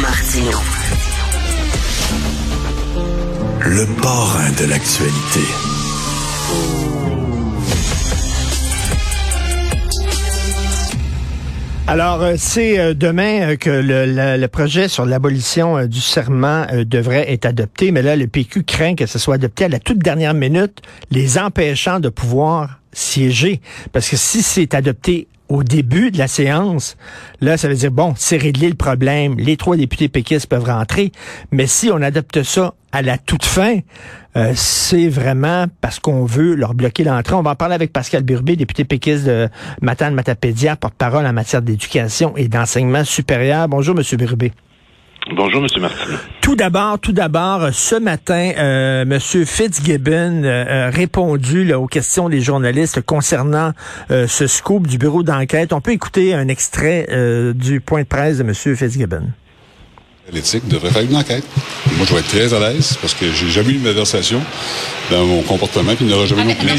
Martino. Le parrain de l'actualité. Alors, euh, c'est euh, demain euh, que le, projet sur l'abolition du serment devrait être adopté, mais là, le PQ craint que ce soit adopté à la toute dernière minute, les empêchant de pouvoir siéger. Parce que si c'est adopté au début de la séance, là, ça veut dire, bon, c'est réglé le problème, les trois députés péquistes peuvent rentrer, mais si on adopte ça à la toute fin, euh, c'est vraiment parce qu'on veut leur bloquer l'entrée. On va en parler avec Pascal Burbé, député péquiste de Matane Matapédia, porte-parole en matière d'éducation et d'enseignement supérieur. Bonjour, Monsieur Burbé. Bonjour, M. Martin. Tout d'abord, tout d'abord, ce matin, euh, M. Fitzgibbon euh, a répondu aux questions des journalistes concernant euh, ce scoop du bureau d'enquête. On peut écouter un extrait euh, du point de presse de M. Fitzgibbon. L'éthique devrait faire une enquête. Moi, je vais être très à l'aise parce que j'ai jamais eu une malversation dans mon comportement, puis il n'y aura jamais non plus.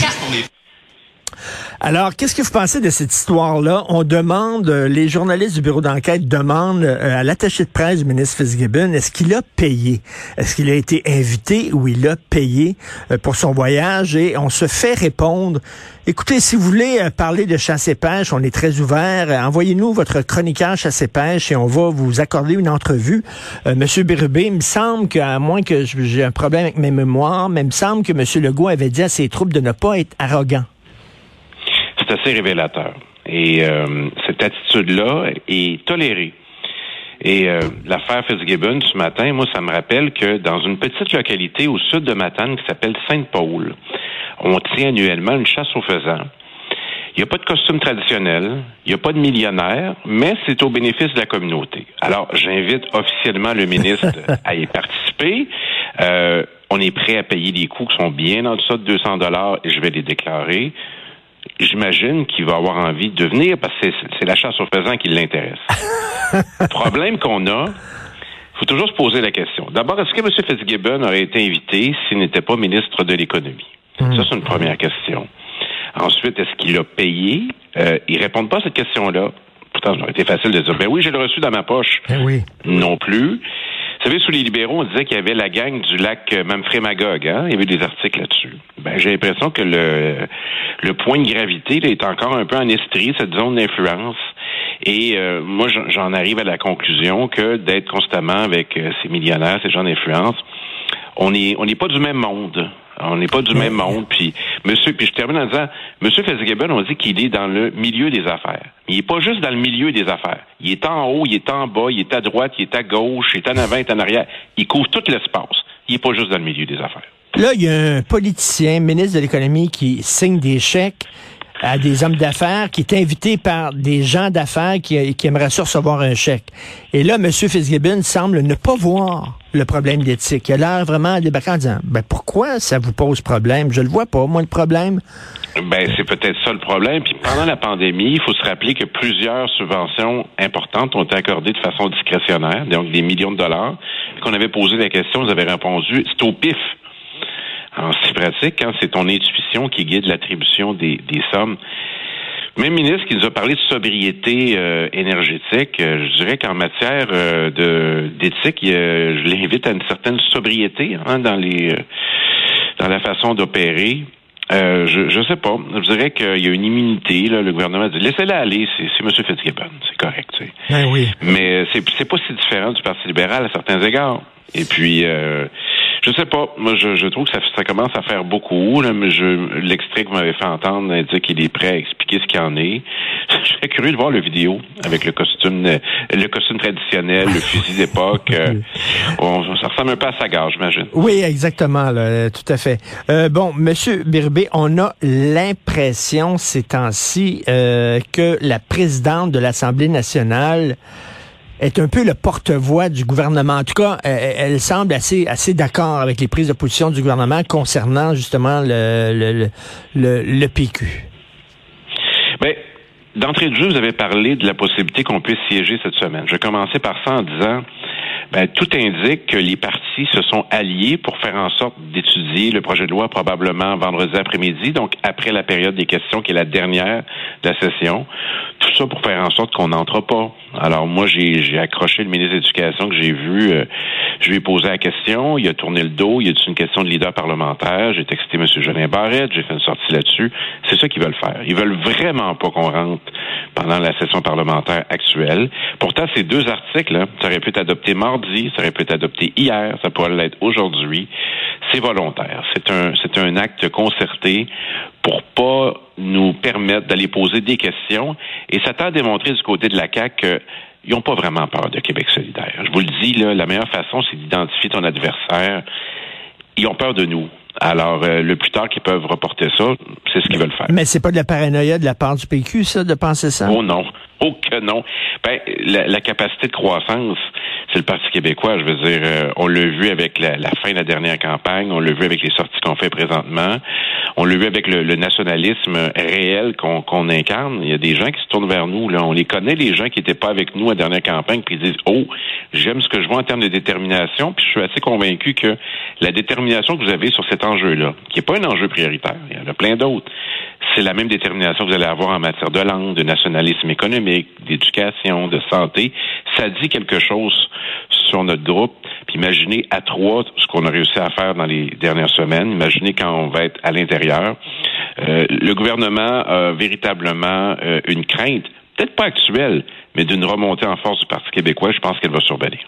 Alors, qu'est-ce que vous pensez de cette histoire-là? On demande, euh, les journalistes du bureau d'enquête demandent euh, à l'attaché de presse du ministre Fitzgibbon, est-ce qu'il a payé? Est-ce qu'il a été invité ou il a payé euh, pour son voyage? Et on se fait répondre, écoutez, si vous voulez parler de chasse et pêche, on est très ouvert. Envoyez-nous votre chroniqueur chasse et pêche et on va vous accorder une entrevue. Monsieur Bérubé, il me semble qu'à moins que j'ai un problème avec mes mémoires, mais il me semble que Monsieur Legault avait dit à ses troupes de ne pas être arrogant assez révélateur. Et euh, cette attitude-là est tolérée. Et euh, l'affaire Fitzgibbon ce matin, moi, ça me rappelle que dans une petite localité au sud de Matane qui s'appelle Sainte-Paul, on tient annuellement une chasse aux faisans. Il n'y a pas de costume traditionnel, il n'y a pas de millionnaire, mais c'est au bénéfice de la communauté. Alors, j'invite officiellement le ministre à y participer. Euh, on est prêt à payer des coûts qui sont bien en dessous de 200 dollars et je vais les déclarer j'imagine qu'il va avoir envie de venir parce que c'est la chasse aux faisans qui l'intéresse. Le problème qu'on a, il faut toujours se poser la question. D'abord, est-ce que M. Fitzgibbon aurait été invité s'il n'était pas ministre de l'Économie? Hmm. Ça, c'est une première question. Ensuite, est-ce qu'il a payé? Euh, ils répondent pas à cette question-là. Pourtant, ça aurait été facile de dire, ben oui, j'ai le reçu dans ma poche. Ben oui. Non plus. Savez, sous les libéraux, on disait qu'il y avait la gang du lac Manfred Magog. Hein? Il y avait des articles là-dessus. Ben, j'ai l'impression que le, point de gravité est encore un peu en estrie, cette zone d'influence. Et euh, moi, j'en arrive à la conclusion que d'être constamment avec euh, ces millionnaires, ces gens d'influence, on n'est pas du même monde. On n'est pas du même monde. Puis, monsieur, puis je termine en disant, monsieur Fitzgibbon, on dit qu'il est dans le milieu des affaires. Il n'est pas juste dans le milieu des affaires. Il est en haut, il est en bas, il est à droite, il est à gauche, il est en avant, il est en arrière. Il couvre tout l'espace. Il n'est pas juste dans le milieu des affaires. Là, il y a un politicien, ministre de l'économie, qui signe des chèques à des hommes d'affaires, qui est invité par des gens d'affaires qui, qui aimeraient ça recevoir un chèque. Et là, M. Fitzgibbon semble ne pas voir le problème d'éthique. Il a l'air vraiment débarquant en disant, ben pourquoi ça vous pose problème? Je le vois pas, moi, le problème. Ben, c'est peut-être ça le problème. Puis pendant la pandémie, il faut se rappeler que plusieurs subventions importantes ont été accordées de façon discrétionnaire, donc des millions de dollars. Qu'on avait posé la question, vous avez répondu, c'est au pif. C'est pratique, quand hein, c'est ton intuition qui guide l'attribution des, des sommes. Même ministre qui nous a parlé de sobriété euh, énergétique, euh, je dirais qu'en matière euh, de d'éthique, je l'invite à une certaine sobriété hein, dans les dans la façon d'opérer. je je sais pas. Je dirais qu'il y a une immunité. Là, le gouvernement dit laissez-la aller. C'est M. Fitzgibbon, c'est correct. Ben oui. Mais c'est c'est pas si différent du Parti libéral à certains égards. Et puis je sais pas. Moi, je, je trouve que ça, ça, commence à faire beaucoup. Là, mais je, l'extrait que vous m'avez fait entendre dit qu'il est prêt à expliquer ce qu'il en est. Je serais curieux de voir le vidéo avec le costume, le costume traditionnel, le fusil d'époque. Euh, ça ressemble un peu à sa gare, j'imagine. Oui, exactement. Là, tout à fait. Euh, bon, Monsieur Birbé, on a l'impression ces temps-ci euh, que la présidente de l'Assemblée nationale est un peu le porte-voix du gouvernement. En tout cas, elle, semble assez, assez d'accord avec les prises de position du gouvernement concernant justement le, le, le, le PQ. Mais d'entrée de jeu, vous avez parlé de la possibilité qu'on puisse siéger cette semaine. Je vais commencer par ça en disant ben, tout indique que les partis se sont alliés pour faire en sorte d'étudier le projet de loi probablement vendredi après-midi, donc après la période des questions qui est la dernière de la session. Tout ça pour faire en sorte qu'on n'entre pas. Alors moi, j'ai accroché le ministre de l'Éducation que j'ai vu. Euh, je lui ai posé la question. Il a tourné le dos. Il a dit une question de leader parlementaire. J'ai texté M. Jolin Barrette. J'ai fait une sortie là-dessus. C'est ça qu'ils veulent faire. Ils veulent vraiment pas qu'on rentre pendant la session parlementaire actuelle. Pourtant, ces deux articles, là, ça aurait pu être adopté mardi, ça aurait pu être adopté hier, ça pourrait l'être aujourd'hui. C'est volontaire. C'est un, c'est un acte concerté pour pas nous permettre d'aller poser des questions. Et ça t'a à démontrer du côté de la CAQ qu'ils n'ont pas vraiment peur de Québec solidaire. Je vous le dis, là, la meilleure façon, c'est d'identifier ton adversaire. Ils ont peur de nous. Alors, euh, le plus tard qu'ils peuvent reporter ça, c'est ce qu'ils veulent faire. Mais c'est pas de la paranoïa de la part du PQ, ça, de penser ça? Oh non. Oh que non. Ben, la capacité de croissance, c'est le Parti québécois. Je veux dire, euh, on l'a vu avec la, fin de la dernière campagne, on l'a vu avec les sorties qu'on fait présentement, on l'a vu avec le, nationalisme réel qu'on incarne. Il y a des gens qui se tournent vers nous. Là. On les connaît, les gens qui n'étaient pas avec nous à la dernière campagne, puis ils disent Oh, j'aime ce que je vois en termes de détermination, puis je suis assez convaincu que la détermination que vous avez sur cet enjeu-là, qui n'est pas un enjeu prioritaire, il y en a plein d'autres, c'est la même détermination que vous allez avoir en matière de langue, de nationalisme économique, d'éducation, de santé. Ça dit quelque chose sur notre groupe. Puis imaginez à trois ce qu'on a réussi à faire dans les dernières semaines. Imaginez quand on va être à l'intérieur. Euh, le gouvernement a véritablement euh, une crainte, peut-être pas actuelle, mais d'une remontée en force du Parti québécois. Je pense qu'elle va survenir.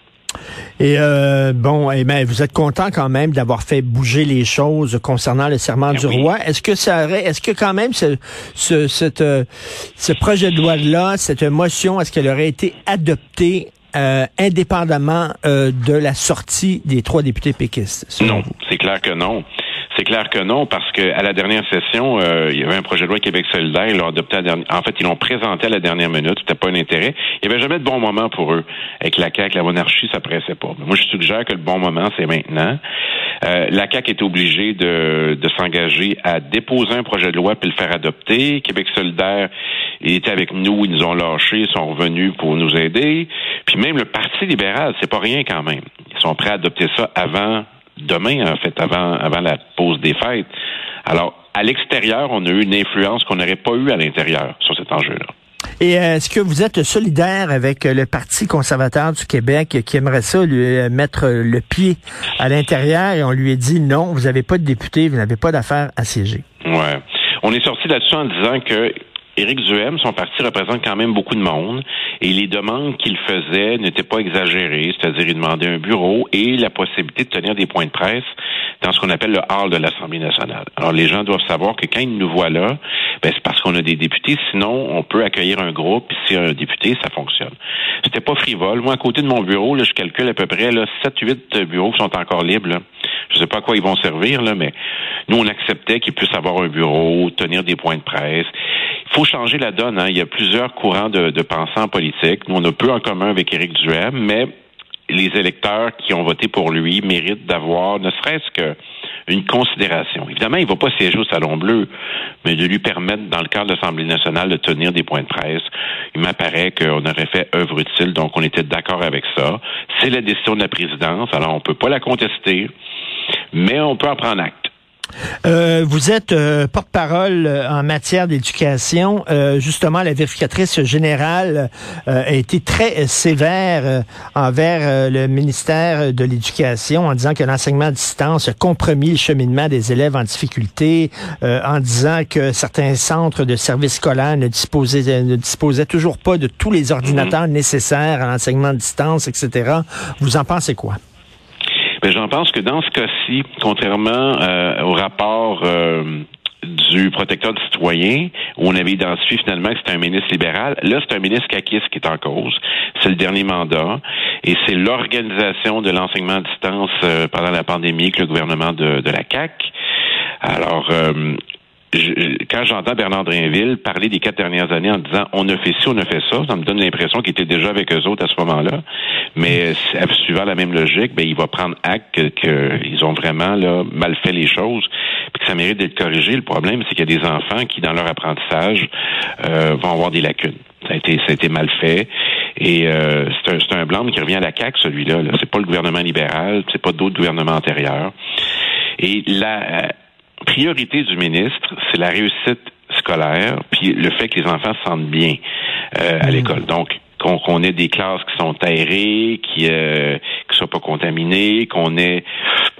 Et euh, bon, eh ben, vous êtes content quand même d'avoir fait bouger les choses concernant le serment ben du roi. Est-ce que ça aurait, est-ce que quand même ce, ce, ce projet de loi-là, cette motion, est-ce qu'elle aurait été adoptée euh, indépendamment euh, de la sortie des trois députés péquistes? Non, c'est clair que non. C'est clair que non, parce que à la dernière session, euh, il y avait un projet de loi Québec solidaire. Ils l'ont adopté à dernière... En fait, ils l'ont présenté à la dernière minute. C'était pas un intérêt. Il n'y avait jamais de bon moment pour eux. Avec la CAQ, la monarchie, ça pressait pas. moi, je suggère que le bon moment, c'est maintenant. Euh, la CAQ est obligée de, s'engager à déposer un projet de loi puis le faire adopter. Québec solidaire était avec nous, ils nous ont lâchés, sont revenus pour nous aider. Puis même le Parti libéral, c'est pas rien quand même. Ils sont prêts à adopter ça avant demain, en fait, avant, avant la pause des fêtes. Alors, à l'extérieur, on a eu une influence qu'on n'aurait pas eue à l'intérieur sur cet enjeu-là. Et euh, est-ce que vous êtes solidaire avec le Parti conservateur du Québec qui aimerait ça lui euh, mettre le pied à l'intérieur et on lui a dit non, vous n'avez pas de député, vous n'avez pas d'affaires à siéger? Ouais. On est sorti là-dessus en disant que Éric Duhem, son parti représente quand même beaucoup de monde et les demandes qu'il faisait n'étaient pas exagérées, c'est-à-dire il demandait un bureau et la possibilité de tenir des points de presse dans ce qu'on appelle le hall de l'Assemblée nationale. Alors les gens doivent savoir que quand ils nous voient là, ben, c'est parce qu'on a des députés, sinon on peut accueillir un groupe, puis si un député, ça fonctionne. C'était pas frivole. Moi, à côté de mon bureau, je calcule à peu près là, 7-8 bureaux qui sont encore libres. Je sais pas à quoi ils vont servir, là, mais nous, on acceptait qu'ils puissent avoir un bureau, tenir des points de presse. Il faut changer la donne. Hein. Il y a plusieurs courants de, de pensée en politique. Nous, on a peu en commun avec Éric Duhem, mais les électeurs qui ont voté pour lui méritent d'avoir ne serait-ce que une considération. Évidemment, il ne va pas siéger au Salon Bleu, mais de lui permettre, dans le cadre de l'Assemblée nationale, de tenir des points de presse. Il m'apparaît qu'on aurait fait œuvre utile, donc on était d'accord avec ça. C'est la décision de la présidence, alors on ne peut pas la contester, mais on peut en prendre acte. Euh, vous êtes euh, porte-parole euh, en matière d'éducation. justement, la vérificatrice générale a été très sévère envers le ministère de l'Éducation en disant que l'enseignement à distance a compromis le cheminement des élèves en difficulté, en disant que certains centres de services scolaires ne disposaient, ne disposaient toujours pas de tous les ordinateurs mhm. nécessaires à l'enseignement à distance, etc. Vous en pensez quoi? Mais j'en pense que dans ce cas-ci, contrairement euh, au rapport euh, du protecteur du citoyen, où on avait identifié finalement que c'était un ministre libéral. Là, c'est un ministre caquiste qui est en cause. C'est le dernier mandat. Et c'est l'organisation de l'enseignement à distance euh, pendant la pandémie que le gouvernement de, de la CAC. Alors, quand j'entends Bernard Drinville parler des quatre dernières années en disant on a fait ci, on a fait ça, ça me donne l'impression qu'il était déjà avec eux autres à ce moment-là. Mais euh, suivant la même logique, ben, il va prendre acte qu'ils ont vraiment là, mal fait les choses, puis que ça mérite d'être corrigé. Le problème, c'est qu'il y a des enfants qui, dans leur apprentissage, euh, vont avoir des lacunes. Ça a été, ça a été mal fait. Et euh, c'est un, un blâme qui revient à la CAQ, celui-là. Là. C'est pas le gouvernement libéral, c'est pas d'autres gouvernements antérieurs. Et la euh, priorité du ministre, c'est la réussite scolaire, puis le fait que les enfants se sentent bien euh, à l'école. Donc, qu'on qu'on ait des classes qui sont aérées, qui euh, soient pas contaminées, qu'on ait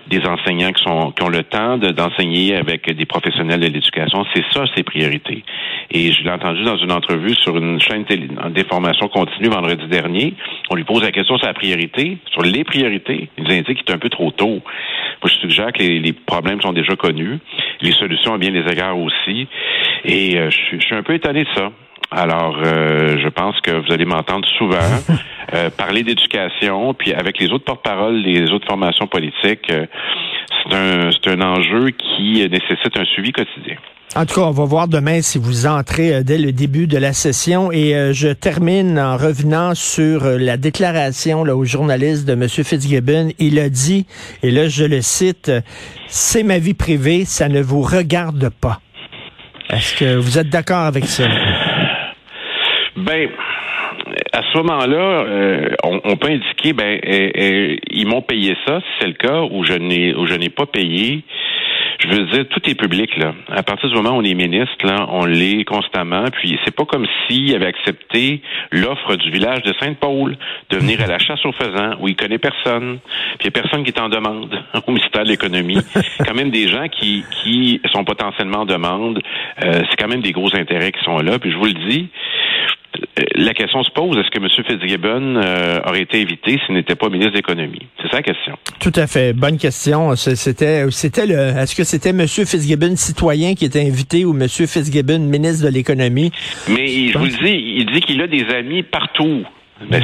des enseignants qui sont qui ont le temps de- d'enseigner avec des professionnels de l'éducation, c'est ça ses priorités. Et je l'ai entendu dans une entrevue sur une chaîne télé, d'information continue vendredi dernier. On lui pose la question sur la priorité, sur les priorités. Il nous indique qu'il est un peu trop tôt. Moi, je suggère que les, les problèmes sont déjà connus, les solutions à bien des égards aussi. Et euh, je, je suis un peu étonné de ça. Alors, euh, je pense que vous allez m'entendre souvent euh, parler d'éducation, puis avec les autres porte-paroles des autres formations politiques, euh, c'est un, c'est un enjeu qui nécessite un suivi quotidien. En tout cas, on va voir demain si vous entrez euh, dès le début de la session. Et euh, je termine en revenant sur euh, la déclaration là, aux journalistes de M. Fitzgibbon. Il a dit, et là je le cite, c'est ma vie privée, ça ne vous regarde pas. Est-ce que vous êtes d'accord avec ça? Ben, à ce moment-là, euh, on, on peut indiquer, ben, euh, euh, ils m'ont payé ça, si c'est le cas, ou je n'ai, ou je n'ai pas payé. Je veux dire, tout est public là. À partir du moment où on est ministre, là, on l'est constamment. Puis c'est pas comme s'il avait accepté l'offre du village de Sainte-Paul de venir à la chasse aux faisans où il connaît personne. Puis il y a personne qui est en demande au ministère de l'économie. quand même des gens qui qui sont potentiellement en demande. Euh, c'est quand même des gros intérêts qui sont là. Puis je vous le dis. La question se pose, est-ce que M. Fitzgibbon euh, aurait été évité s'il n'était pas ministre de l'Économie? C'est ça la question. Tout à fait. Bonne question. C'était, c'était le, est-ce que c'était M. Fitzgibbon citoyen qui était invité ou M. Fitzgibbon ministre de l'économie? Mais il- je vous le dis, il dit qu'il a des amis partout. Ben,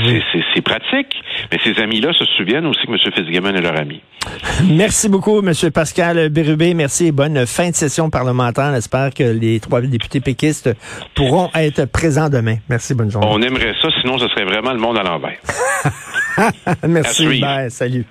c'est- pratique, mais ces amis-là se souviennent aussi que M. Fitzgibbon est leur ami. Merci beaucoup, M. Pascal Bérubé. Merci et bonne fin de session parlementaire. J'espère que les trois députés péquistes pourront être présents demain. Merci, bonne journée. On aimerait ça, sinon ce serait vraiment le monde à l'envers. Merci, bye, salut.